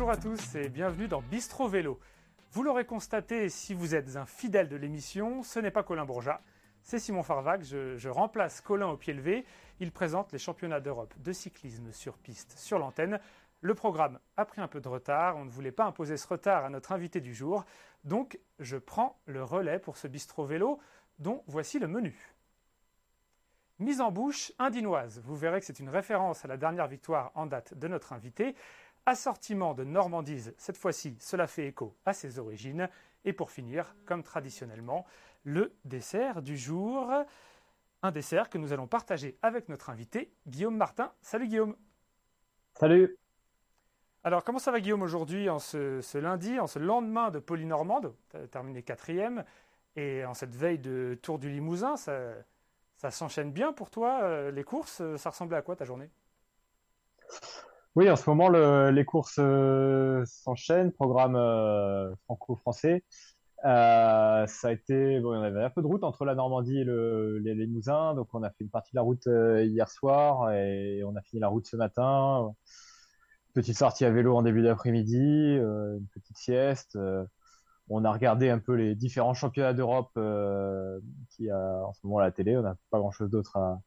Bonjour à tous et bienvenue dans Bistro Vélo. Vous l'aurez constaté si vous êtes un fidèle de l'émission, ce n'est pas Colin Bourgeat, c'est Simon Farvac. Je, remplace Colin au pied levé. Il présente les championnats d'Europe de cyclisme sur piste sur l'antenne. Le programme a pris un peu de retard. On ne voulait pas imposer ce retard à notre invité du jour. Donc, je prends le relais pour ce bistrot vélo dont voici le menu. Mise en bouche indinoise. Vous verrez que c'est une référence à la dernière victoire en date de notre invité. Assortiment de normandise. Cette fois-ci, cela fait écho à ses origines. Et pour finir, comme traditionnellement, le dessert du jour. Un dessert que nous allons partager avec notre invité, Guillaume Martin. Salut Guillaume. Salut. Alors, comment ça va, Guillaume, aujourd'hui, en ce, lundi, en ce lendemain de Polynormande terminé quatrième, et en cette veille de Tour du Limousin, ça, ça s'enchaîne bien pour toi, euh, les courses Ça ressemblait à quoi ta journée? Oui, en ce moment, les courses euh, s'enchaînent, programme euh, franco-français. ça a été, bon, on avait un peu de route entre la Normandie et le, les Limousin, donc on a fait une partie de la route hier soir et on a fini la route ce matin petite sortie à vélo en début d'après-midi, euh, une petite sieste. Euh, on a regardé un peu les différents championnats d'Europe euh, qui a en ce moment à la télé. On n'a pas grand-chose d'autre à,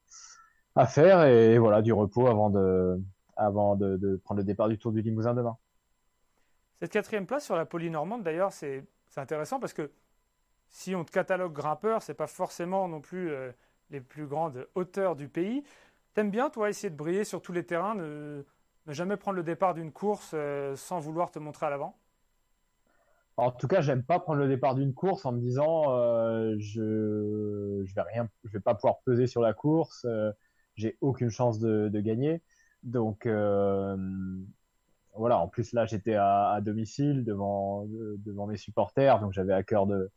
à, faire et voilà du repos avant de avant de, de, prendre le départ du Tour du Limousin demain. Cette quatrième place sur la Polynormande, d'ailleurs, c'est intéressant parce que si on te catalogue grimpeur, c'est pas forcément non plus les plus grandes hauteurs du pays. T'aimes bien, toi, essayer de briller sur tous les terrains, ne jamais prendre le départ d'une course euh, sans vouloir te montrer à l'avant? En tout cas, j'aime pas prendre le départ d'une course en me disant euh, je je vais rien, je vais pas pouvoir peser sur la course, euh, j'ai aucune chance de, de gagner. Donc voilà. En plus là, j'étais à, à, domicile devant devant mes supporters, donc j'avais à cœur de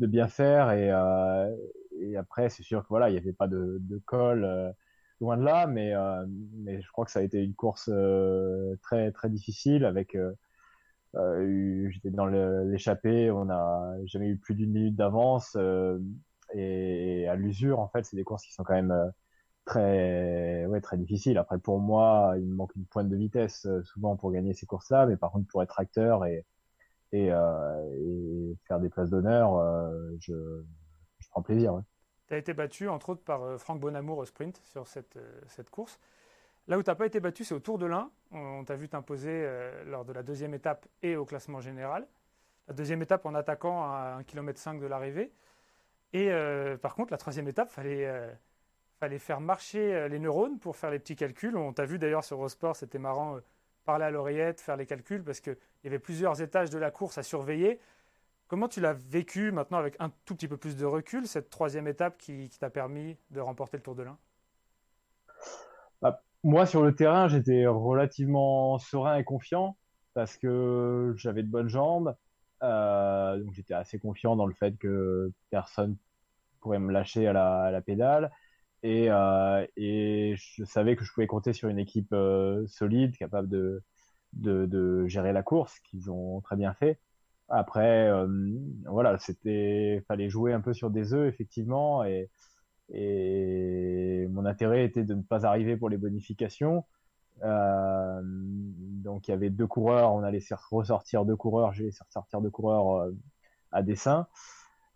de bien faire et, et après c'est sûr que voilà, il n'y avait pas de, de col loin de là, mais, euh, mais je crois que ça a été une course euh, très très difficile avec. Euh, j'étais dans l'échappée, on n'a jamais eu plus d'une minute d'avance et à l'usure en fait, c'est des courses qui sont quand même très ouais très difficiles. Après pour moi, il me manque une pointe de vitesse souvent pour gagner ces courses-là, mais par contre pour être acteur et et, et faire des places d'honneur, je, je prends plaisir. Ouais. Tu as été battu, entre autres, par euh, Franck Bonamour au sprint sur cette, euh, cette course. Là où tu n'as pas été battu, c'est au Tour de l'Ain. On, t'a vu t'imposer euh, lors de la deuxième étape et au classement général. La deuxième étape en attaquant à 1,5 km de l'arrivée. Et par contre, la troisième étape, fallait, fallait faire marcher les neurones pour faire les petits calculs. On t'a vu d'ailleurs sur Eurosport, c'était marrant, parler à l'oreillette, faire les calculs, parce qu'il y avait plusieurs étages de la course à surveiller. Comment tu l'as vécu maintenant avec un tout petit peu plus de recul, cette troisième étape qui, t'a permis de remporter le Tour de l'Ain? Bah, Moi, sur le terrain, j'étais relativement serein et confiant parce que j'avais de bonnes jambes. Euh, donc j'étais assez confiant dans le fait que personne pourrait me lâcher à la, pédale. Et, euh, et, je savais que je pouvais compter sur une équipe euh, solide, capable de, de, de, gérer la course, qu'ils ont très bien fait. Après, euh, voilà, c'était, fallait jouer un peu sur des œufs effectivement, et, et mon intérêt était de ne pas arriver pour les bonifications. Euh, donc il y avait deux coureurs, on allait ressortir deux coureurs, j'ai laissé ressortir deux coureurs à dessin.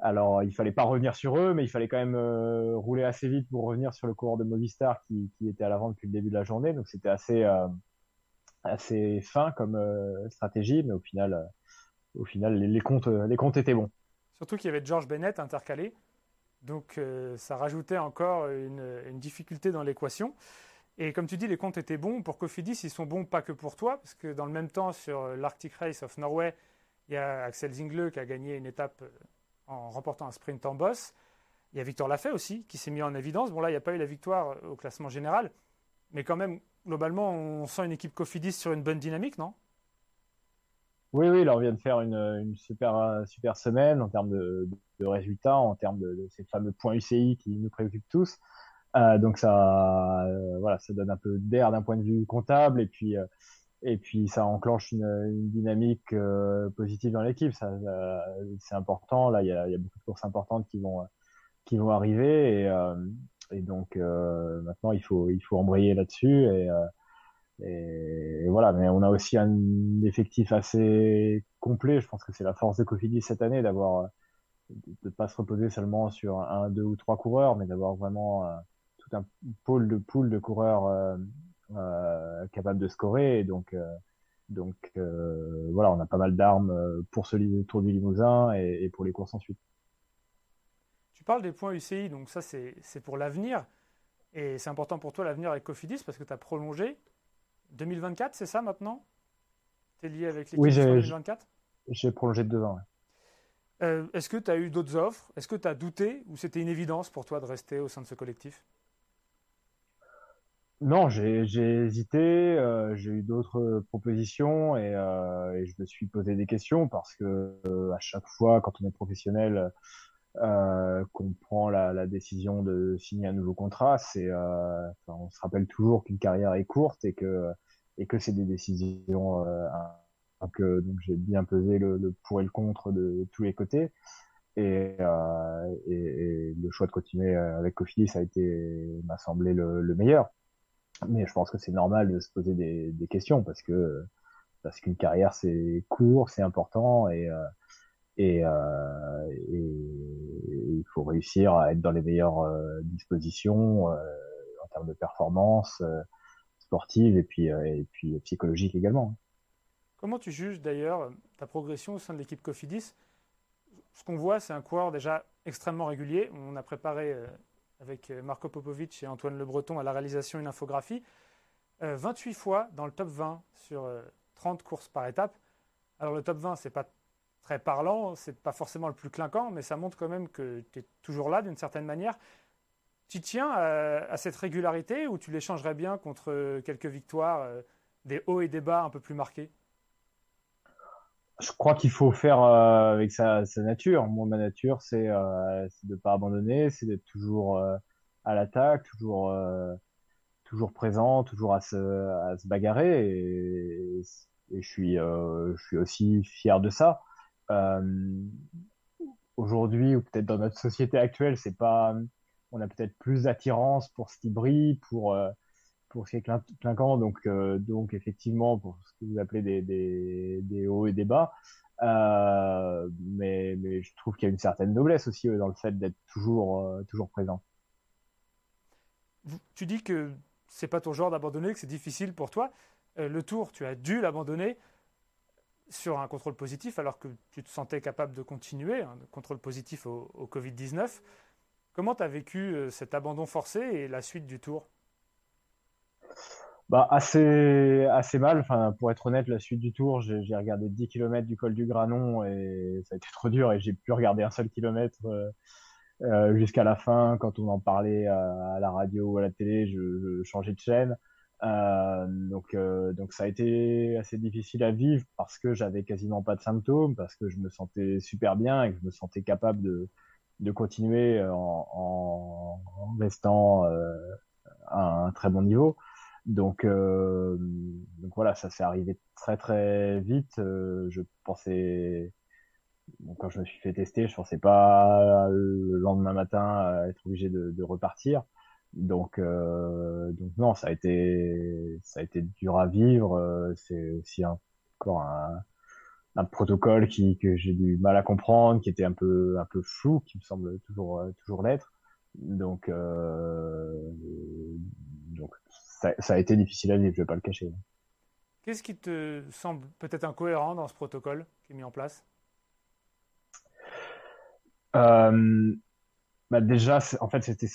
Alors il fallait pas revenir sur eux, mais il fallait quand même euh, rouler assez vite pour revenir sur le coureur de Movistar qui, était à l'avant depuis le début de la journée. Donc c'était assez assez fin comme stratégie, mais au final au final, les, comptes, les comptes étaient bons. Surtout qu'il y avait George Bennett intercalé. Donc euh, ça rajoutait encore une, difficulté dans l'équation. Et comme tu dis, les comptes étaient bons. Pour Cofidis, ils sont bons pas que pour toi, parce que dans le même temps, sur l'Arctic Race of Norway, il y a Axel Zingle qui a gagné une étape euh, en remportant un sprint en boss. Il y a Victor Lafay aussi qui s'est mis en évidence. Bon là, il n'y a pas eu la victoire au classement général, mais quand même, globalement, on sent une équipe Cofidis sur une bonne dynamique, non? Oui, oui, là on vient de faire une, une super, super semaine en termes de, résultats, en termes de, ces fameux points UCI qui nous préoccupent tous. Euh, donc ça, euh, voilà, ça donne un peu d'air d'un point de vue comptable et puis euh, et puis ça enclenche une, une dynamique euh, positive dans l'équipe. Ça, c'est important. Là, il y a, y a beaucoup de courses importantes qui vont qui vont arriver et, et donc maintenant il faut il faut embrayer là-dessus et et, voilà, mais on a aussi un effectif assez complet. Je pense que c'est la force de Cofidis cette année d'avoir de ne pas se reposer seulement sur un, deux ou trois coureurs, mais d'avoir vraiment euh, tout un pôle de pool de coureurs euh, euh, capables de scorer. Donc, donc voilà, on a pas mal d'armes pour ce Tour du Limousin et, et, pour les courses ensuite. Tu parles des points UCI, donc ça c'est pour l'avenir. Et c'est important pour toi l'avenir avec Cofidis parce que tu as prolongé 2024, c'est ça maintenant? Tu es lié avec l'équipe oui, 2024 J'ai prolongé de deux ans. Euh, est-ce que tu as eu d'autres offres? Est-ce que tu as douté ou c'était une évidence pour toi de rester au sein de ce collectif? Non, j'ai hésité, euh, j'ai eu d'autres propositions euh, et, je me suis posé des questions parce que à chaque fois, quand on est professionnel, qu'on prend la, décision de signer un nouveau contrat, c'est, on se rappelle toujours qu'une carrière est courte et que et que c'est des décisions euh, donc j'ai bien pesé le, pour et le contre de, tous les côtés. Et, euh, et, et, le choix de continuer euh, avec Kofi, ça a été, m'a semblé le, meilleur. Mais je pense que c'est normal de se poser des, questions parce que parce qu'une carrière c'est court, c'est important et euh, euh, et, il faut réussir à être dans les meilleures dispositions en termes de performance sportive et puis et puis psychologique également. Comment tu juges d'ailleurs ta progression au sein de l'équipe Cofidis? Ce qu'on voit, c'est un coureur déjà extrêmement régulier. On a préparé euh, avec euh, Marco Popovic et Antoine Le Breton à la réalisation une infographie. 28 euh, fois dans le top 20 sur 30 courses par étape. Alors le top 20, c'est pas très parlant, c'est pas forcément le plus clinquant, mais ça montre quand même que tu es toujours là d'une certaine manière. Tu tiens à, cette régularité ou tu l'échangerais bien contre quelques victoires, des hauts et des bas un peu plus marqués? Je crois qu'il faut faire euh, avec sa, sa, nature. Moi, ma nature, c'est euh, de ne pas abandonner, c'est d'être toujours euh, à l'attaque, toujours, euh, toujours présent, toujours à se, à se bagarrer. Et, je, suis, je suis aussi fier de ça. Aujourd'hui, ou peut-être dans notre société actuelle, c'est pas, on a peut-être plus d'attirance pour ce qui brille, pour pour est clinquant, donc, euh, donc effectivement, pour ce que vous appelez des, des, hauts et des bas. Euh, mais, mais je trouve qu'il y a une certaine noblesse aussi dans le fait d'être toujours, euh, toujours présent. Tu dis que c'est pas ton genre d'abandonner, que c'est difficile pour toi. le tour, tu as dû l'abandonner sur un contrôle positif alors que tu te sentais capable de continuer, un contrôle positif au, au Covid-19. Comment tu as vécu cet abandon forcé et la suite du tour? Bah, assez, assez mal. Enfin, pour être honnête, la suite du tour, j'ai regardé 10 km du col du Granon et ça a été trop dur et j'ai pu regarder un seul kilomètre euh, euh, jusqu'à la fin. Quand on en parlait à, la radio ou à la télé, je, je changeais de chaîne. Euh, donc, euh, donc ça a été assez difficile à vivre parce que j'avais quasiment pas de symptômes, parce que je me sentais super bien et que je me sentais capable de, de continuer en, en, en restant euh, à un très bon niveau. Donc, euh, donc voilà, ça s'est arrivé très très vite. Euh, je pensais, bon, quand je me suis fait tester, je pensais pas le lendemain matin être obligé de, de repartir. Donc, euh, donc non, ça a été, ça a été dur à vivre. C'est aussi encore un, un protocole qui que j'ai du mal à comprendre, qui était un peu un peu flou, qui me semble toujours toujours l'être. Donc, euh, ça, ça, a été difficile à vivre, je vais pas le cacher. Qu'est-ce qui te semble peut-être incohérent dans ce protocole qui est mis en place? Euh, bah Déjà, en fait, c'était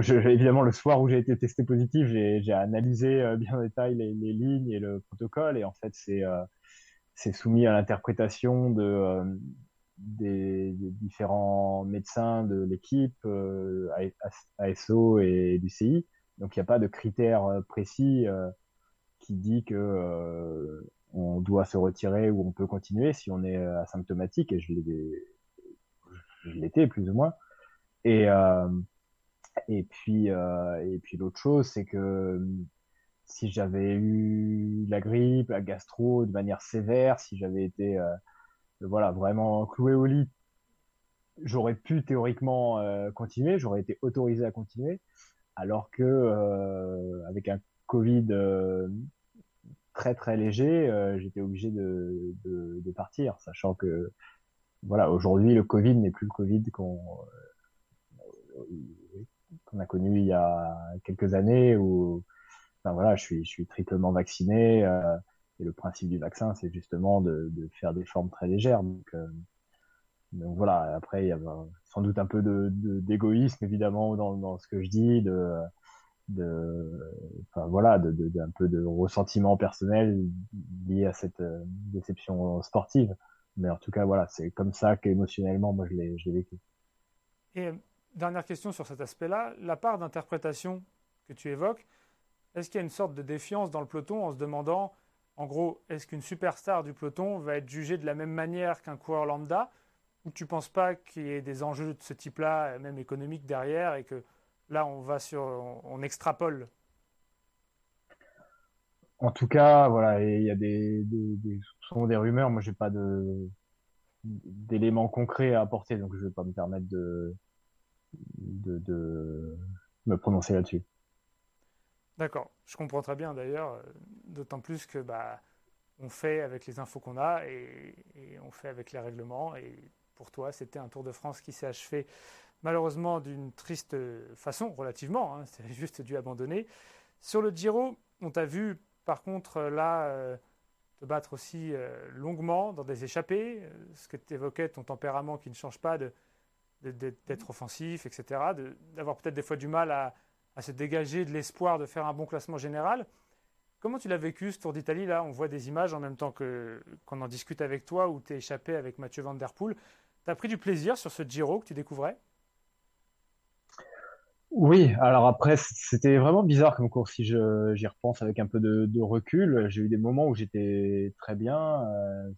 évidemment le soir où j'ai été testé positif, j'ai analysé euh, bien en détail les, les, lignes et le protocole, et en fait, c'est euh, soumis à l'interprétation de des, des, différents médecins de l'équipe, ASO et du CI. Donc il n'y a pas de critères euh, précis euh, qui dit que euh, on doit se retirer ou on peut continuer si on est asymptomatique et je l'étais plus ou moins. Et et puis et puis l'autre chose c'est que si j'avais eu la grippe, la gastro de manière sévère, si j'avais été voilà vraiment cloué au lit, j'aurais pu théoriquement continuer, j'aurais été autorisé à continuer alors que euh, avec un Covid euh, très très léger, j'étais obligé de, de, partir, sachant que voilà, aujourd'hui le Covid n'est plus le Covid qu'on qu'on a connu il y a quelques années où enfin voilà, je suis je suis triplement vacciné et le principe du vaccin c'est justement de, de, faire des formes très légères. Donc voilà, après il y a sans doute un peu de d'égoïsme évidemment dans, dans ce que je dis, de de enfin voilà de, de, un peu de ressentiment personnel lié à cette euh, déception sportive. Mais en tout cas voilà c'est comme ça qu'émotionnellement moi je l'ai je l'ai vécu. Et euh, dernière question sur cet aspect-là. La part d'interprétation que tu évoques est-ce qu'il y a une sorte de défiance dans le peloton en se demandant en gros est-ce qu'une superstar du peloton va être jugée de la même manière qu'un coureur lambda ou tu penses pas qu'il y ait des enjeux de ce type-là même économiques derrière et que Là, on va sur, on, extrapole? En tout cas, voilà, il y a des, des, des soupçons, des rumeurs. Moi, j'ai pas de d'éléments concrets à apporter, donc je vais pas me permettre de de, de me prononcer là-dessus. D'accord, je comprends très bien d'ailleurs, d'autant plus que bah, on fait avec les infos qu'on a et, et, on fait avec les règlements. Et pour toi, c'était un Tour de France qui s'est achevé malheureusement d'une triste façon, relativement, hein, c'est juste dû abandonner. Sur le Giro, on t'a vu par contre là euh, te battre aussi euh, longuement dans des échappées, euh, ce que tu évoquais, ton tempérament qui ne change pas d'être de, offensif, etc., d'avoir peut-être des fois du mal à, se dégager de l'espoir de faire un bon classement général. Comment tu l'as vécu ce Tour d'Italie Là, on voit des images en même temps qu'on en discute avec toi où tu es échappé avec Mathieu Van Der Poel. Tu as pris du plaisir sur ce Giro que tu découvrais? Oui, alors après, c'était vraiment bizarre comme course si j'y repense avec un peu de, recul. J'ai eu des moments où j'étais très bien, euh,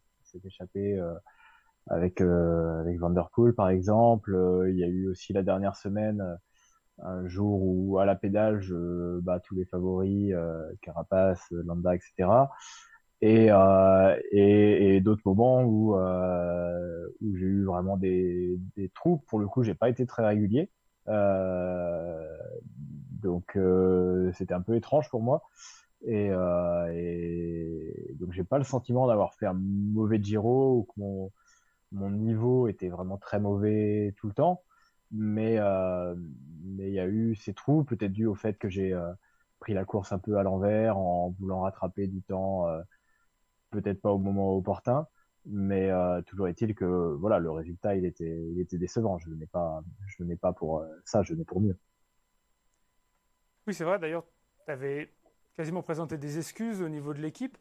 échappé euh, avec euh, Vanderpool par exemple. Euh, il y a eu aussi la dernière semaine un jour où à la pédale je bats tous les favoris, Carapace, Landa, etc. Et, et, et d'autres moments où où j'ai eu vraiment des des trous. Pour le coup, j'ai pas été très régulier. Euh, donc euh, c'était un peu étrange pour moi. Et, euh, et donc j'ai pas le sentiment d'avoir fait un mauvais Giro ou que mon, mon niveau était vraiment très mauvais tout le temps. Mais euh, mais il y a eu ces trous, peut-être dû au fait que j'ai euh, pris la course un peu à l'envers en voulant rattraper du temps, peut-être pas au moment opportun. Mais euh, toujours est-il que voilà, le résultat, il était, il était décevant. Je ne pas, je n'ai pas pour euh, ça, je n'ai pour mieux. Oui, c'est vrai. D'ailleurs, tu avais quasiment présenté des excuses au niveau de l'équipe.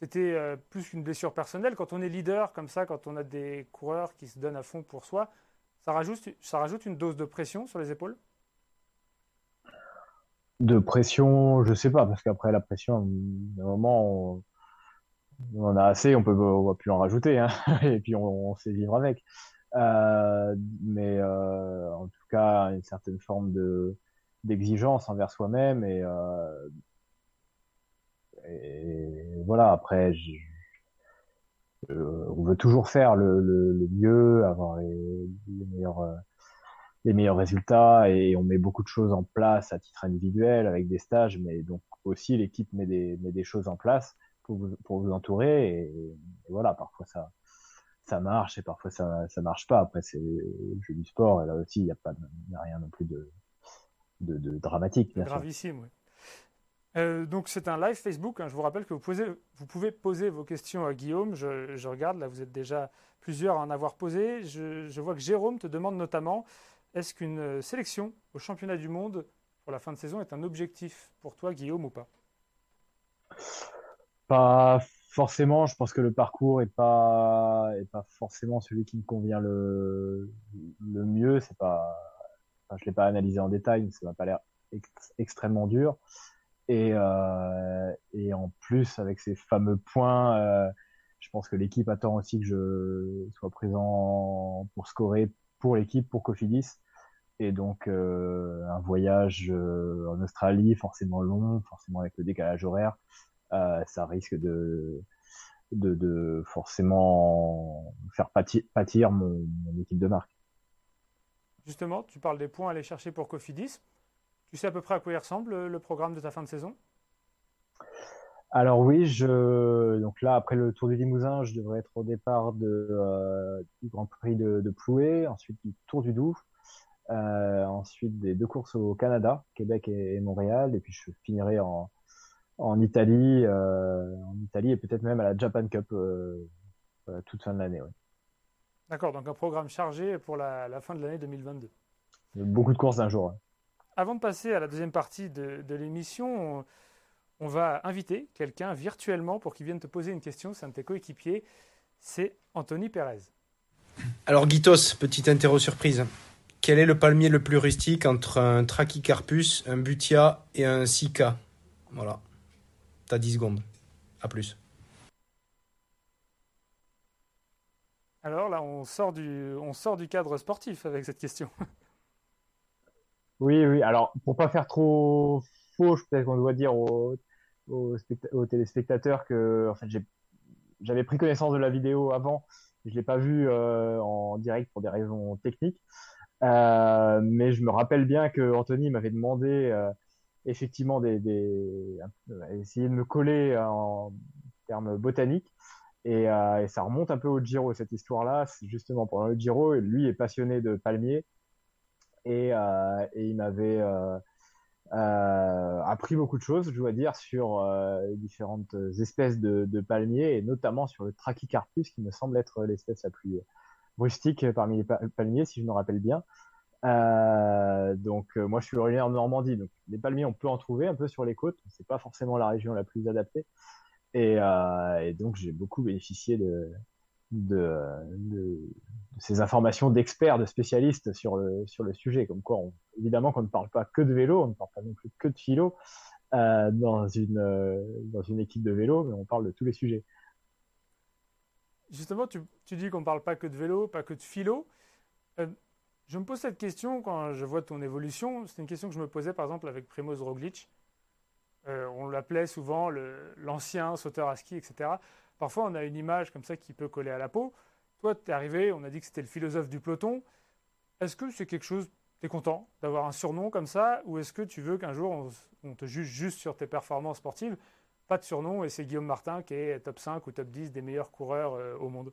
C'était euh, plus qu'une blessure personnelle. Quand on est leader comme ça, quand on a des coureurs qui se donnent à fond pour soi, ça rajoute, ça rajoute une dose de pression sur les épaules? De pression, je sais pas, parce qu'après la pression, à un moment, on on en a assez, on peut, on va plus en rajouter, hein, et puis on, sait vivre avec. Euh, mais euh, en tout cas, une certaine forme de d'exigence envers soi-même et, euh, voilà. Après, on veut toujours faire le, le, mieux, avoir les, les meilleurs les meilleurs résultats et on met beaucoup de choses en place à titre individuel avec des stages, mais donc aussi l'équipe met des, met des choses en place pour vous, pour vous entourer. Et, voilà, parfois ça, ça marche et parfois ça, ça marche pas. Après, c'est le jeu du sport et là aussi, il n'y a pas, y a rien non plus de, de, de dramatique. Gravissime, oui. Euh, donc c'est un live Facebook. Hein. Je vous rappelle que vous, posez, vous, pouvez poser vos questions à Guillaume. Je, je, regarde, là vous êtes déjà plusieurs à en avoir posé. Je, je vois que Jérôme te demande notamment est-ce qu'une sélection au championnat du monde pour la fin de saison est un objectif pour toi, Guillaume, ou pas? Pas forcément. Je pense que le parcours est pas est pas forcément celui qui me convient le le mieux. C'est pas, je l'ai pas analysé en détail, mais ça m'a pas l'air extrêmement dur. Et euh, et en plus avec ces fameux points, euh, je pense que l'équipe attend aussi que je sois présent pour scorer pour l'équipe, pour Cofidis. Et donc euh, un voyage en Australie, forcément long, forcément avec le décalage horaire, ça risque de, de, de, forcément faire pâtir, mon, équipe de marque. Justement, tu parles des points à aller chercher pour Cofidis. Tu sais à peu près à quoi il ressemble le programme de ta fin de saison? Alors oui, je donc là après le Tour du Limousin, je devrais être au départ de, euh, du Grand Prix de, de, Ploué, ensuite du Tour du Doubs, euh, ensuite des deux courses au Canada, Québec et, Montréal, et puis je finirai en, en Italie, euh, en Italie et peut-être même à la Japan Cup euh, toute fin de l'année. Ouais. D'accord, donc un programme chargé pour la, la fin de l'année 2022. Beaucoup de courses d'un jour. Avant de passer à la deuxième partie de, de l'émission, on va inviter quelqu'un virtuellement pour qu'il vienne te poser une question. C'est un de tes coéquipiers. C'est Anthony Pérez. Alors, Guitos, petite interro surprise. Quel est le palmier le plus rustique entre un Trachycarpus, un Butia et un Sika? Voilà. T'as 10 secondes. À plus. Alors là, on sort du, on sort du cadre sportif avec cette question. Oui, oui. Alors, pour pas faire trop faux, peut-être qu'on doit dire aux, aux, téléspectateurs que en fait, j'avais pris connaissance de la vidéo avant. Je l'ai pas vue euh, en direct pour des raisons techniques. Euh, mais je me rappelle bien que Anthony m'avait demandé euh, effectivement des, des, essayer de me coller en termes botaniques. Et, et, ça remonte un peu au Giro, cette histoire-là. Justement pendant le Giro, lui est passionné de palmiers. Et, et il m'avait euh, appris beaucoup de choses, je dois dire, sur euh, différentes espèces de, palmiers et notamment sur le Trachycarpus qui me semble être l'espèce la plus rustique parmi les palmiers, si je me rappelle bien. Euh, donc euh, moi je suis originaire de Normandie, donc les palmiers on peut en trouver un peu sur les côtes, c'est pas forcément la région la plus adaptée, et, euh, donc j'ai beaucoup bénéficié de, ces informations d'experts, de spécialistes sur le, sujet. Comme quoi, évidemment qu'on ne parle pas que de vélo, on ne parle pas non plus que de philo dans, une, équipe de vélo, mais on parle de tous les sujets. Justement, tu, dis qu'on ne parle pas que de vélo, pas que de philo. Je me pose cette question quand je vois ton évolution. C'est une question que je me posais par exemple avec Primoz Roglic. Euh, on l'appelait souvent l'ancien sauteur à ski, etc. Parfois, on a une image comme ça qui peut coller à la peau. Toi, tu es arrivé, on a dit que c'était le philosophe du peloton. Est-ce que c'est quelque chose, tu es content d'avoir un surnom comme ça Ou est-ce que tu veux qu'un jour, on, te juge juste sur tes performances sportives? Pas de surnom, et c'est Guillaume Martin qui est top 5 ou top 10 des meilleurs coureurs euh, au monde.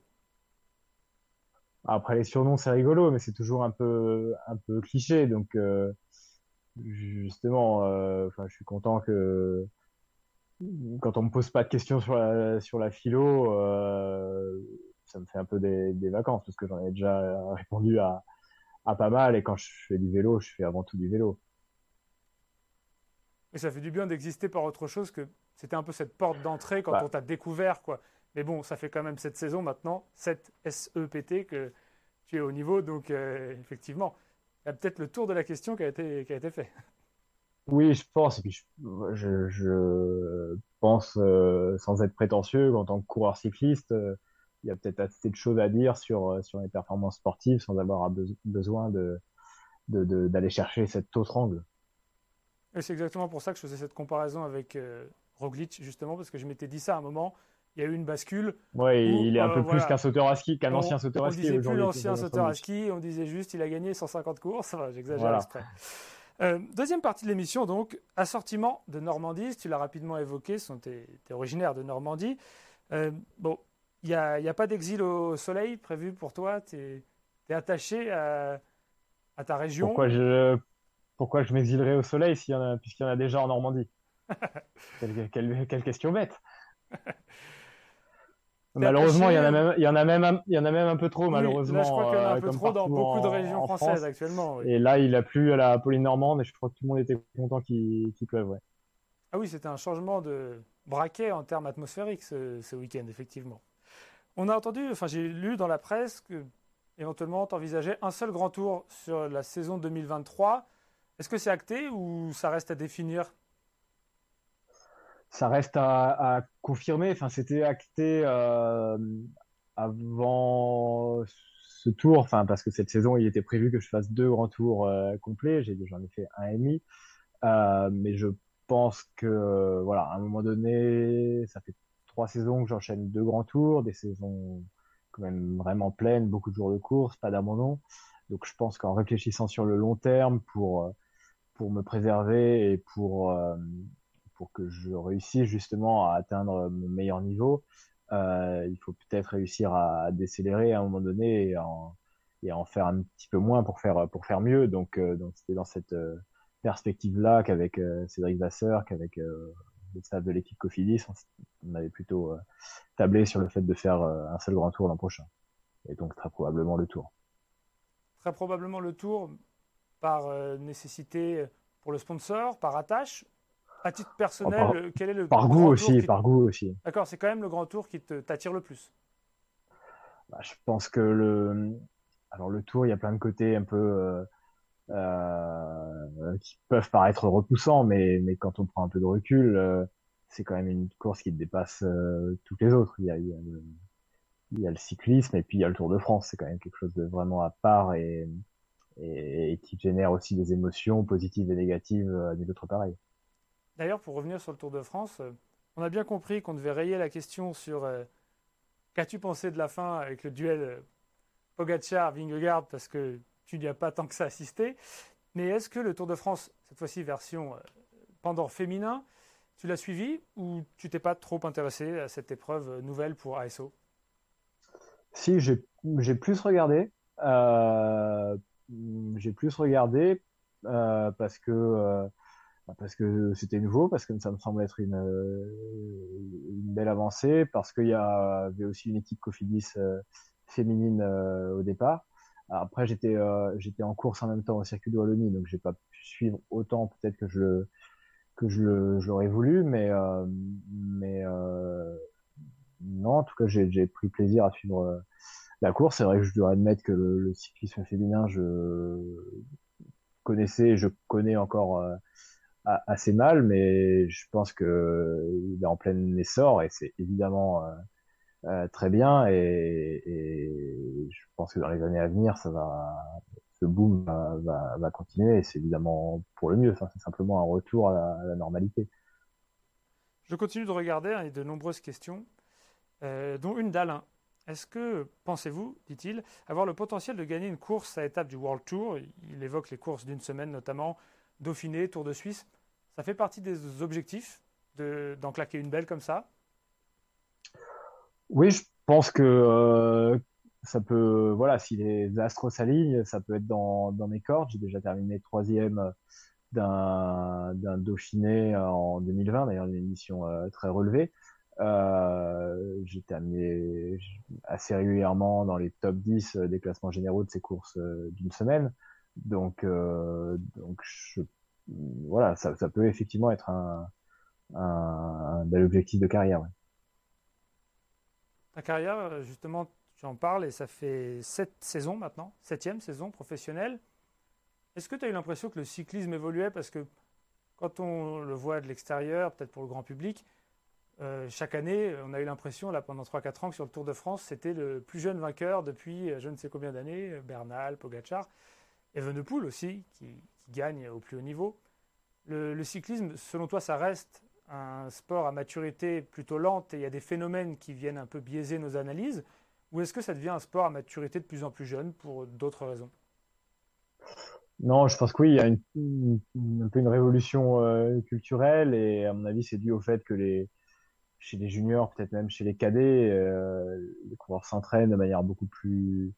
Après, les surnoms, c'est rigolo, mais c'est toujours un peu, un peu cliché. Donc, euh, justement, euh, je suis content que quand on me pose pas de questions sur la, sur la philo, euh, ça me fait un peu des, des vacances parce que j'en ai déjà répondu à, à pas mal et quand je fais du vélo, je fais avant tout du vélo. Et ça fait du bien d'exister par autre chose que c'était un peu cette porte d'entrée quand bah. on t'a découvert quoi. Mais bon, ça fait quand même cette saison maintenant, cette SEPT que tu es au niveau, donc euh, effectivement, il y a peut-être le tour de la question qui a été, qui a été fait. Oui, je pense. Et puis je, je, pense, euh, sans être prétentieux, qu'en tant que coureur cycliste, euh, il y a peut-être assez de choses à dire sur, sur les performances sportives sans avoir besoin de, d'aller de, chercher cet autre angle. Et c'est exactement pour ça que je faisais cette comparaison avec Roglic, justement, parce que je m'étais dit ça à un moment. Il y a eu une bascule. Oui, il est un peu plus qu'un sauteur à ski, qu'un ancien sauteur à ski. On disait plus l'ancien sauteur à ski, on disait juste il a gagné 150 courses. J'exagère voilà. Euh, deuxième partie de l'émission, donc, assortiment de Normandie. Tu l'as rapidement évoqué, tu es, originaire de Normandie. Euh, bon, il n'y a, a, pas d'exil au soleil prévu pour toi Tu es, attaché à, à, ta région Pourquoi je, pourquoi je m'exilerais au soleil puisqu'il y en a déjà en Normandie? Quelle, quelle, quelle, question bête Malheureusement, il y en a même, il y en a même, il y en a même un peu trop, malheureusement. je crois qu'il y en a un euh, peu trop dans beaucoup de régions françaises actuellement. Et là, il a plu à la Pauline Normande et je crois que tout le monde était content qu'il pleuve. Ouais. Ah oui, c'était un changement de braquet en termes atmosphériques ce, ce week-end, effectivement. On a entendu, enfin j'ai lu dans la presse que éventuellement t'envisageais un seul grand tour sur la saison 2023. Est-ce que c'est acté ou ça reste à définir? Ça reste à, à confirmer. Enfin, c'était acté euh, avant ce tour, enfin parce que cette saison, il était prévu que je fasse deux grands tours euh, complets. J'ai j'en ai fait un et demi, euh, mais je pense que voilà, à un moment donné, ça fait trois saisons que j'enchaîne deux grands tours, des saisons quand même vraiment pleines, beaucoup de jours de course, pas d'abandon. Donc je pense qu'en réfléchissant sur le long terme pour pour me préserver et pour pour que je réussisse justement à atteindre mon meilleur niveau, euh, il faut peut-être réussir à, décélérer à un moment donné et, en, faire un petit peu moins pour faire pour faire mieux. Donc euh, c'était dans cette euh, perspective là qu'avec Cédric Vasseur, qu'avec le staff de l'équipe Cofidis, on, avait plutôt tablé sur le fait de faire un seul grand tour l'an prochain. Et donc très probablement le tour. Très probablement le tour par nécessité pour le sponsor, par attache à titre personnel, par, quel est le par goût aussi, par goût aussi. D'accord, c'est quand même le grand tour qui t'attire le plus. Bah, je pense que le, alors le tour, il y a plein de côtés un peu euh, euh, qui peuvent paraître repoussants, mais mais quand on prend un peu de recul, euh, c'est quand même une course qui dépasse euh, toutes les autres. Il y a, il y a le, il y a le cyclisme et puis il y a le Tour de France. C'est quand même quelque chose de vraiment à part et, et, et qui génère aussi des émotions positives et négatives à des autres pareils. D'ailleurs, pour revenir sur le Tour de France, euh, on a bien compris qu'on devait rayer la question sur euh, qu'as-tu pensé de la fin avec le duel euh, Pogacar-Vingegaard parce que tu n'y as pas tant que ça assisté. Mais est-ce que le Tour de France, cette fois-ci version pendant féminin, tu l'as suivi ou tu t'es pas trop intéressé à cette épreuve nouvelle pour ASO Si, j'ai plus regardé. j'ai plus regardé parce que parce que c'était nouveau, parce que ça me semble être une, une belle avancée, parce qu'il y avait aussi une équipe Cofidis euh, féminine euh, au départ. Après, j'étais euh, j'étais en course en même temps au circuit de Wallonie, donc j'ai pas pu suivre autant peut-être que je le que je l'aurais voulu, mais mais non, en tout cas, j'ai pris plaisir à suivre la course. C'est vrai que je dois admettre que le, le cyclisme féminin, je connaissais, je connais encore assez mal, mais je pense que il est en plein essor et c'est évidemment euh, euh, très bien et, et, je pense que dans les années à venir, ce boom va, continuer et c'est évidemment pour le mieux. C'est simplement un retour à la, normalité. Je continue de regarder hein, a de nombreuses questions, euh, dont une d'Alain. Est-ce que, pensez-vous, dit-il, avoir le potentiel de gagner une course à étape du World Tour? Il évoque les courses d'une semaine notamment Dauphiné, Tour de Suisse. Ça fait partie des objectifs d'en claquer une belle comme ça? Oui, je pense que euh, ça peut, voilà, si les astres s'alignent, ça peut être dans, mes cordes. J'ai déjà terminé troisième d'un Dauphiné en 2020, d'ailleurs une émission euh, très relevée. Euh, j'ai terminé assez régulièrement dans les top 10 des classements généraux de ces courses d'une semaine. Donc, donc je voilà, ça, peut effectivement être un, bel objectif de carrière. Ta carrière, justement, tu en parles et ça fait sept saisons maintenant, septième saison professionnelle. Est-ce que tu as eu l'impression que le cyclisme évoluait? Parce que quand on le voit de l'extérieur, peut-être pour le grand public, euh, chaque année, on a eu l'impression, là, pendant 3-4 ans, que sur le Tour de France, c'était le plus jeune vainqueur depuis euh, je ne sais combien d'années, Bernal, Pogachar. Evenepoel aussi, qui, gagne au plus haut niveau. Le, cyclisme, selon toi, ça reste un sport à maturité plutôt lente et il y a des phénomènes qui viennent un peu biaiser nos analyses Ou est-ce que ça devient un sport à maturité de plus en plus jeune pour d'autres raisons? Non, je pense que oui, il y a un peu une révolution euh, culturelle et à mon avis, c'est dû au fait que chez les juniors, peut-être même chez les cadets, euh, les coureurs s'entraînent de manière beaucoup plus,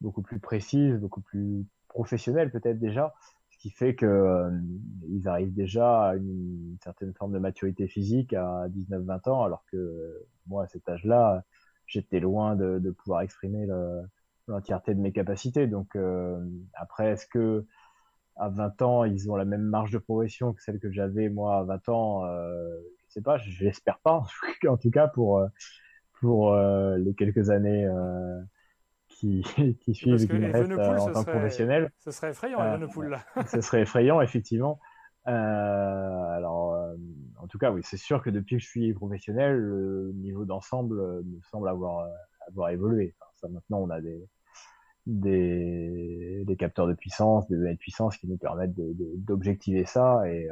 beaucoup plus précise, beaucoup plus professionnel peut-être déjà, ce qui fait que euh, ils arrivent déjà à une, certaine forme de maturité physique à 19-20 ans, alors que moi à cet âge-là, j'étais loin de, pouvoir exprimer l'entièreté de mes capacités. Donc euh, après, est-ce que à 20 ans, ils ont la même marge de progression que celle que j'avais moi à 20 ans euh, Je sais pas, je l'espère pas. en tout cas pour pour euh, les quelques années qui, qui suivent et qui me restent en tant que professionnel. Ce serait effrayant, euh, Evenepoel, là. ce serait effrayant, effectivement. Euh, alors, euh, en tout cas, oui, c'est sûr que depuis que je suis professionnel, le niveau d'ensemble me semble avoir, avoir évolué. Enfin, ça, maintenant, on a des, des, des capteurs de puissance, des données de puissance qui nous permettent d'objectiver ça et,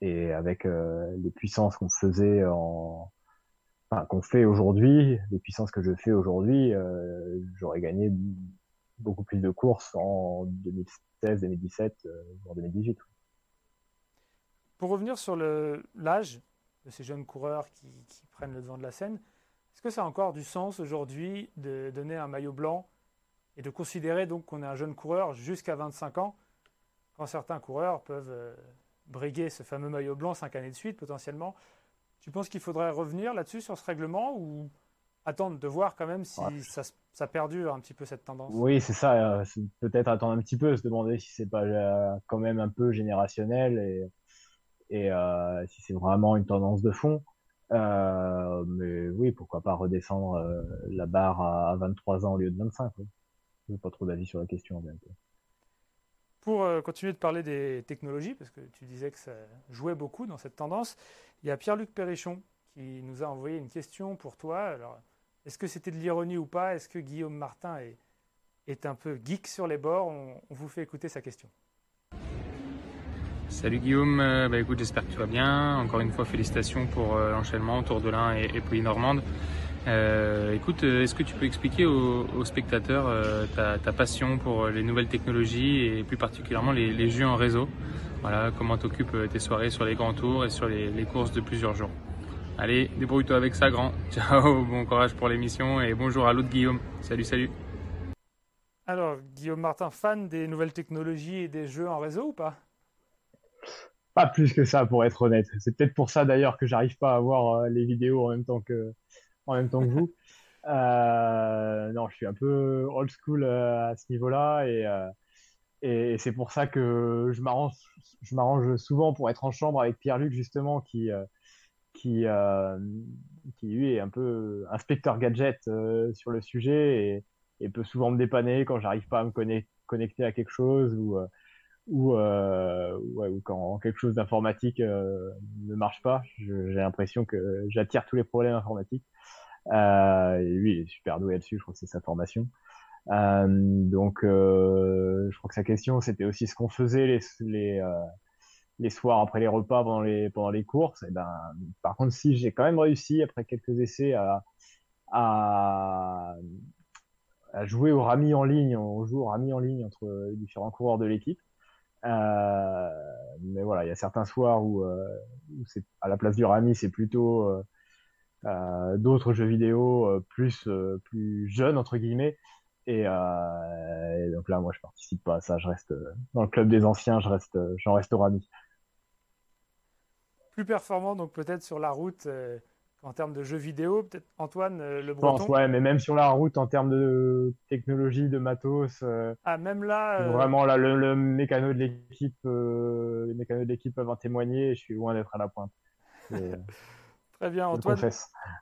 et avec les puissances qu'on faisait en, qu'on fait aujourd'hui, les puissances que je fais aujourd'hui, euh, j'aurais gagné beaucoup plus de courses en 2016, 2017, euh, voire 2018. Pour revenir sur l'âge de ces jeunes coureurs qui, prennent le devant de la scène, est-ce que ça a encore du sens aujourd'hui de donner un maillot blanc et de considérer donc qu'on est un jeune coureur jusqu'à 25 ans, quand certains coureurs peuvent euh, briguer ce fameux maillot blanc cinq années de suite potentiellement Tu penses qu'il faudrait revenir là-dessus sur ce règlement ou attendre de voir quand même si ça, perdure un petit peu cette tendance? Oui, c'est ça. Euh, peut-être attendre un petit peu, se demander si c'est pas euh, quand même un peu générationnel et, et si c'est vraiment une tendance de fond. mais oui, pourquoi pas redescendre la barre à, 23 ans au lieu de 25 je n'ai pas trop d'avis sur la question en Pour euh, continuer de parler des technologies, parce que tu disais que ça jouait beaucoup dans cette tendance, il y a Pierre-Luc Perrichon qui nous a envoyé une question pour toi. Alors, est-ce que c'était de l'ironie ou pas? Est-ce que Guillaume Martin est, un peu geek sur les bords? On, vous fait écouter sa question. Salut Guillaume, euh, bah écoute, j'espère que tu vas bien. Encore une fois, félicitations pour euh, l'enchaînement Tour de l'Ain et, et Pays Normande. Euh, écoute, euh, est-ce que tu peux expliquer aux, spectateurs euh, ta, passion pour les nouvelles technologies et plus particulièrement les, jeux en réseau? Voilà, comment tu occupes tes soirées sur les grands tours et sur les, courses de plusieurs jours Allez, débrouille-toi avec ça, grand. Ciao, bon courage pour l'émission et bonjour à l'autre Guillaume. Salut, salut. Alors, Guillaume Martin, fan des nouvelles technologies et des jeux en réseau ou pas? Pas plus que ça, pour être honnête. C'est peut-être pour ça d'ailleurs que j'arrive pas à voir les vidéos en même temps que, en même temps que vous. Euh, non, je suis un peu old school euh, à ce niveau-là et, euh, et c'est pour ça que je m'arrange, je m'arrange souvent pour être en chambre avec Pierre-Luc justement qui qui qui lui est un peu inspecteur gadget sur le sujet et, et, peut souvent me dépanner quand j'arrive pas à me connecter à quelque chose ou ou, euh, ouais, ou quand quelque chose d'informatique euh, ne marche pas, j'ai l'impression que j'attire tous les problèmes informatiques. Euh, lui, il est super doué là-dessus, je crois que c'est sa formation. Euh, donc, euh, je crois que sa question, c'était aussi ce qu'on faisait les, les, euh, les soirs après les repas pendant les, pendant les courses. Et ben, par contre, si j'ai quand même réussi, après quelques essais, à, à, à jouer au rami en ligne, on joue au rami en ligne entre les différents coureurs de l'équipe. Euh, mais voilà, il y a certains soirs où, euh, où c'est à la place du rami, c'est plutôt d'autres jeux vidéo euh, plus euh, plus jeunes entre guillemets. Et, et, donc là, moi, je participe pas à ça. Je reste dans le club des anciens. Je reste, j'en reste au rami. Plus performant, donc peut-être sur la route en termes de jeux vidéo, peut-être Antoine Le Breton? pense, ouais, mais même sur la route en termes de technologie, de matos. ah, même là. Vraiment, là, le, le mécano de l'équipe, les mécanos de l'équipe peuvent en témoigner. je suis loin d'être à la pointe. Très bien, Antoine.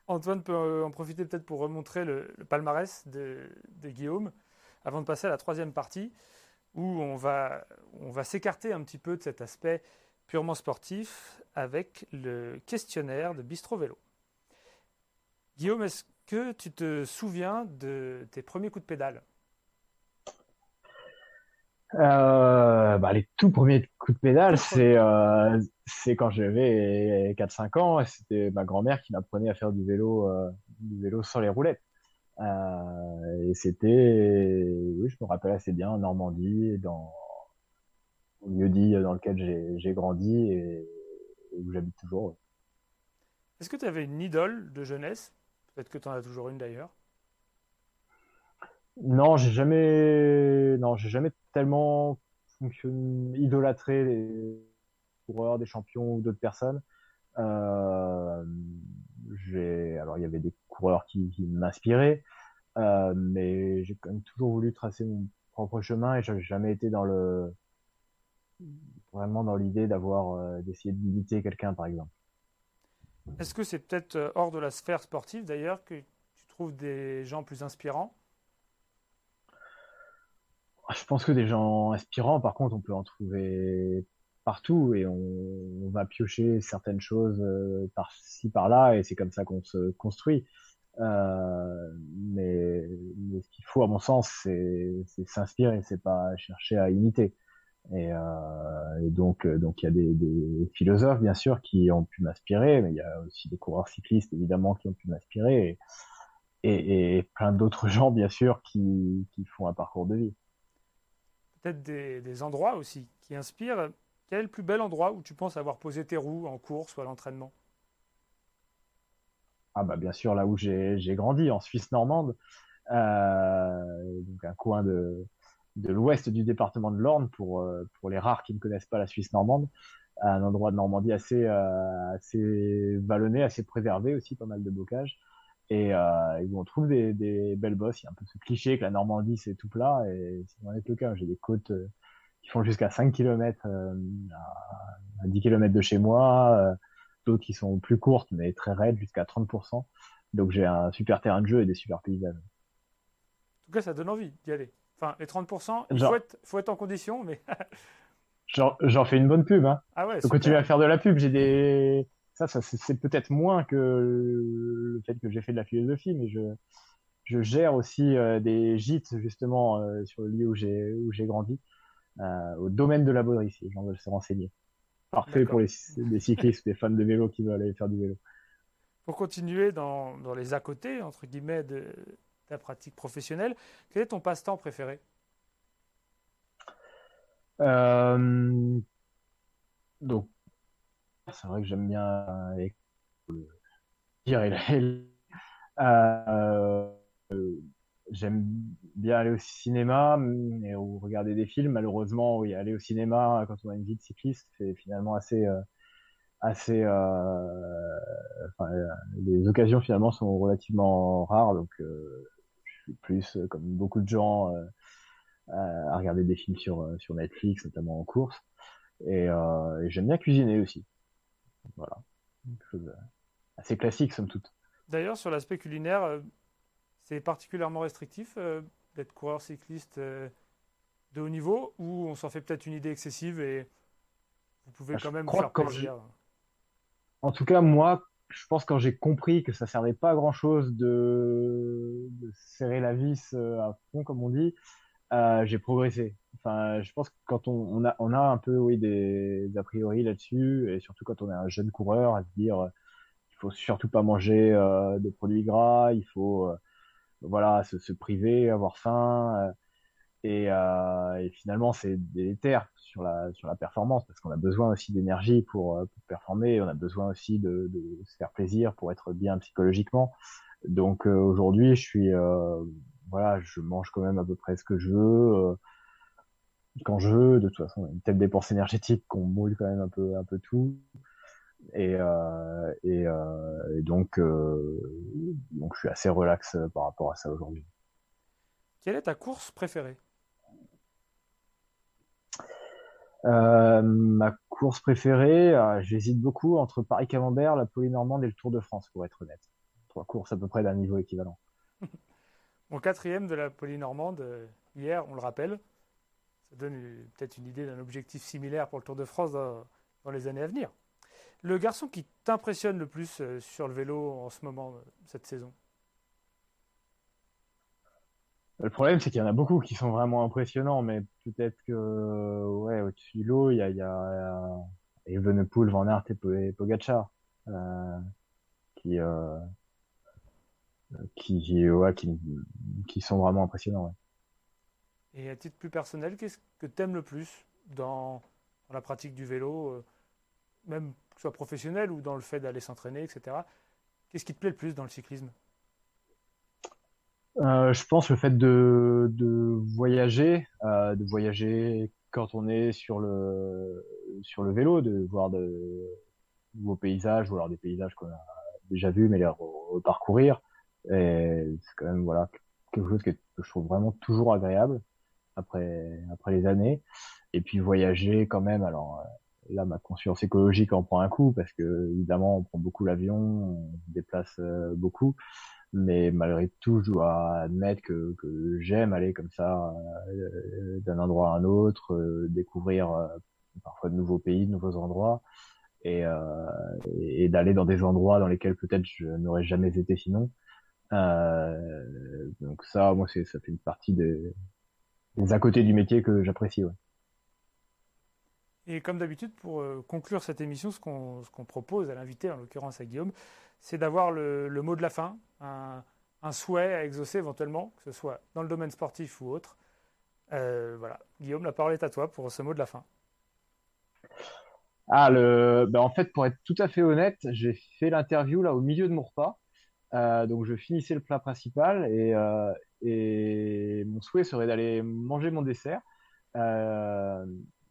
Antoine peut euh, en profiter peut-être pour remontrer le, palmarès de, Guillaume avant de passer à la troisième partie où on va, on va s'écarter un petit peu de cet aspect purement sportif avec le questionnaire de Bistro Vélo. Guillaume, est-ce que tu te souviens de tes premiers coups de pédale? Euh, bah, les tout premiers coups de pédale, c'est euh, c'est quand j'avais 4-5 ans et c'était ma grand-mère qui m'apprenait à faire du vélo euh, du vélo sans les roulettes. Euh, et c'était, oui, je me rappelle assez bien en Normandie, dans au lieu dit dans lequel j'ai grandi et, où j'habite toujours. Est-ce que tu avais une idole de jeunesse? Peut-être que tu en as toujours une d'ailleurs. Non, j'ai jamais, non, j'ai jamais tellement fonctionné, idolâtré les coureurs, des champions ou d'autres personnes. Euh, j'ai, alors il y avait des coureurs qui, qui m'inspiraient, euh, mais j'ai quand même toujours voulu tracer mon propre chemin et j'ai jamais été dans le, vraiment dans l'idée d'avoir, euh, d'essayer d'imiter quelqu'un, par exemple. Est-ce que c'est peut-être euh, hors de la sphère sportive d'ailleurs que tu trouves des gens plus inspirants? Je pense que des gens inspirants, par contre, on peut en trouver partout et on, va piocher certaines choses euh, par-ci, par-là et c'est comme ça qu'on se construit. Euh, mais, ce qu'il faut, à mon sens, c'est s'inspirer, c'est pas chercher à imiter. Et, euh, donc, donc il y a des, philosophes bien sûr qui ont pu m'inspirer, mais il y a aussi des coureurs cyclistes évidemment qui ont pu m'inspirer, et, plein d'autres gens bien sûr qui font un parcours de vie peut-être des, endroits aussi qui inspirent. Quel est le plus bel endroit où tu penses avoir posé tes roues en course ou à l'entraînement? Ah bah bien sûr là où j'ai grandi, en Suisse normande, euh, donc un coin de, l'ouest du département de l'Orne pour, euh, pour les rares qui ne connaissent pas la Suisse normande, un endroit de Normandie assez, euh, assez vallonné, assez préservé aussi, pas mal de bocage. Et, euh, on trouve des, belles bosses. Il y a un peu ce cliché que la Normandie c'est tout plat et c'est vraiment le cas. J'ai des côtes qui font jusqu'à 5 km euh, à, 10 km de chez moi, euh, d'autres qui sont plus courtes mais très raides jusqu'à 30%. Donc j'ai un super terrain de jeu et des super paysages. En tout cas, ça donne envie d'y aller. Enfin, les 30%, il faut être, faut être en condition, mais. J'en fais une bonne pub. Hein. Ah ouais, continuer à faire de la pub. J'ai des. Ça, ça c'est peut-être moins que le fait que j'ai fait de la philosophie, mais je, je gère aussi euh, des gîtes justement euh, sur le lieu où j'ai grandi, euh, au domaine de la Baudrie, si j'en veux se renseigner. Parfait pour les, les cyclistes, les fans de vélo qui veulent aller faire du vélo. Pour continuer dans, dans les à côté, entre guillemets, de, ta pratique professionnelle. Quel est ton passe-temps préféré? Euh, Donc, c'est vrai que j'aime bien euh, j'aime bien aller au cinéma ou regarder des films. Malheureusement, oui, aller au cinéma quand on a une vie de cycliste, c'est finalement assez, euh, assez. Euh, enfin, les occasions finalement sont relativement rares, donc suis plus, euh, comme beaucoup de gens, euh, à regarder des films sur, euh, sur Netflix, notamment en course. Et, j'aime bien cuisiner aussi. Voilà. Quelque chose assez classique, somme toute. D'ailleurs, sur l'aspect culinaire, c'est particulièrement restrictif d'être coureur cycliste de haut niveau ou on s'en fait peut-être une idée excessive et vous pouvez bah, quand même faire plaisir En tout cas, moi, je pense quand j'ai compris que ça servait pas à grand chose de, de serrer la vis euh, à fond, comme on dit, euh, j'ai progressé. Enfin, je pense que quand on, on, a, on a un peu, oui, des, a priori là-dessus, et surtout quand on est un jeune coureur, à se dire, euh, il faut surtout pas manger euh, de produits gras, il faut, euh, voilà, se, se, priver, avoir faim. Et, et, finalement, c'est délétère sur la, sur la performance, parce qu'on a besoin aussi d'énergie pour, euh, performer, on a besoin aussi de, se faire plaisir pour être bien psychologiquement. Donc euh, aujourd'hui, je suis, euh, voilà, je mange quand même à peu près ce que je veux, quand je veux. De toute façon, une telle dépense énergétique qu'on moule quand même un peu, un peu tout. Et, et, et, donc, donc, je suis assez relax par rapport à ça aujourd'hui. Quelle est ta course préférée? Euh, ma course préférée, euh, j'hésite beaucoup entre Paris-Camembert, la Polynormande et le Tour de France, pour être honnête. Trois courses à peu près d'un niveau équivalent. Mon quatrième de la Polynormande, euh, hier, on le rappelle, ça donne peut-être une idée d'un objectif similaire pour le Tour de France dans, dans les années à venir. Le garçon qui t'impressionne le plus sur le vélo en ce moment, cette saison? Le problème, c'est qu'il y en a beaucoup qui sont vraiment impressionnants, mais peut-être que, ouais, au-dessus de l'eau, il y a, il y a Evenepoel, Van Aert et Pogacar, euh, qui, euh, qui, ouais, qui, qui, sont vraiment impressionnants. Ouais. Et à titre plus personnel, qu'est-ce que tu aimes le plus dans, dans, la pratique du vélo, euh, même soit professionnel ou dans le fait d'aller s'entraîner, etc. Qu'est-ce qui te plaît le plus dans le cyclisme? Euh, je pense le fait de, de voyager, euh, de voyager quand on est sur le sur le vélo, de voir de nouveaux paysages, ou alors des paysages qu'on a déjà vus, mais les reparcourir. C'est quand même voilà quelque chose que, je trouve vraiment toujours agréable après après les années. Et puis voyager quand même. Alors euh, là, ma conscience écologique en prend un coup parce que évidemment, on prend beaucoup l'avion, on se déplace euh, beaucoup mais malgré tout, je dois admettre que, que j'aime aller comme ça euh, d'un endroit à un autre, euh, découvrir euh, parfois de nouveaux pays, de nouveaux endroits, et, et d'aller dans des endroits dans lesquels peut-être je n'aurais jamais été sinon. donc ça, moi, ça fait une partie des, des à côté du métier que j'apprécie. Ouais. Et comme d'habitude, pour conclure cette émission, ce qu'on propose à l'invité, en l'occurrence à Guillaume, c'est d'avoir le, mot de la fin, un, souhait à exaucer éventuellement, que ce soit dans le domaine sportif ou autre. Euh, voilà. Guillaume, la parole est à toi pour ce mot de la fin. Ah, le... Ben, en fait, pour être tout à fait honnête, j'ai fait l'interview là au milieu de mon repas. Euh, donc, je finissais le plat principal et, euh, et mon souhait serait d'aller manger mon dessert. Euh,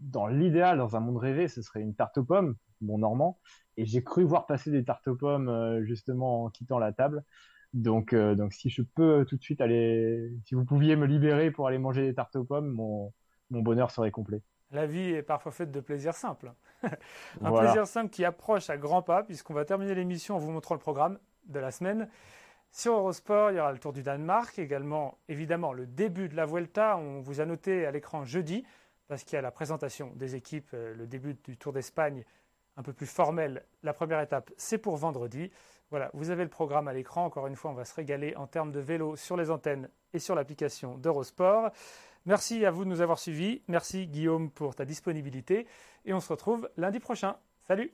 dans l'idéal, dans un monde rêvé, ce serait une tarte aux pommes, mon normand. Et j'ai cru voir passer des tartes aux pommes euh, justement en quittant la table. Donc, euh, donc si je peux tout de suite aller, si vous pouviez me libérer pour aller manger des tartes aux pommes, mon, mon bonheur serait complet. La vie est parfois faite de plaisirs simples. un Voilà. plaisir simple qui approche à grands pas, puisqu'on va terminer l'émission en vous montrant le programme de la semaine. Sur Eurosport, il y aura le Tour du Danemark, également évidemment le début de la Vuelta. On vous a noté à l'écran jeudi, parce qu'il y a la présentation des équipes, euh, le début du Tour d'Espagne un peu plus formel. La première étape, c'est pour vendredi. Voilà, vous avez le programme à l'écran. Encore une fois, on va se régaler en termes de vélo sur les antennes et sur l'application d'Eurosport. Merci à vous de nous avoir suivis. Merci Guillaume pour ta disponibilité. Et on se retrouve lundi prochain. Salut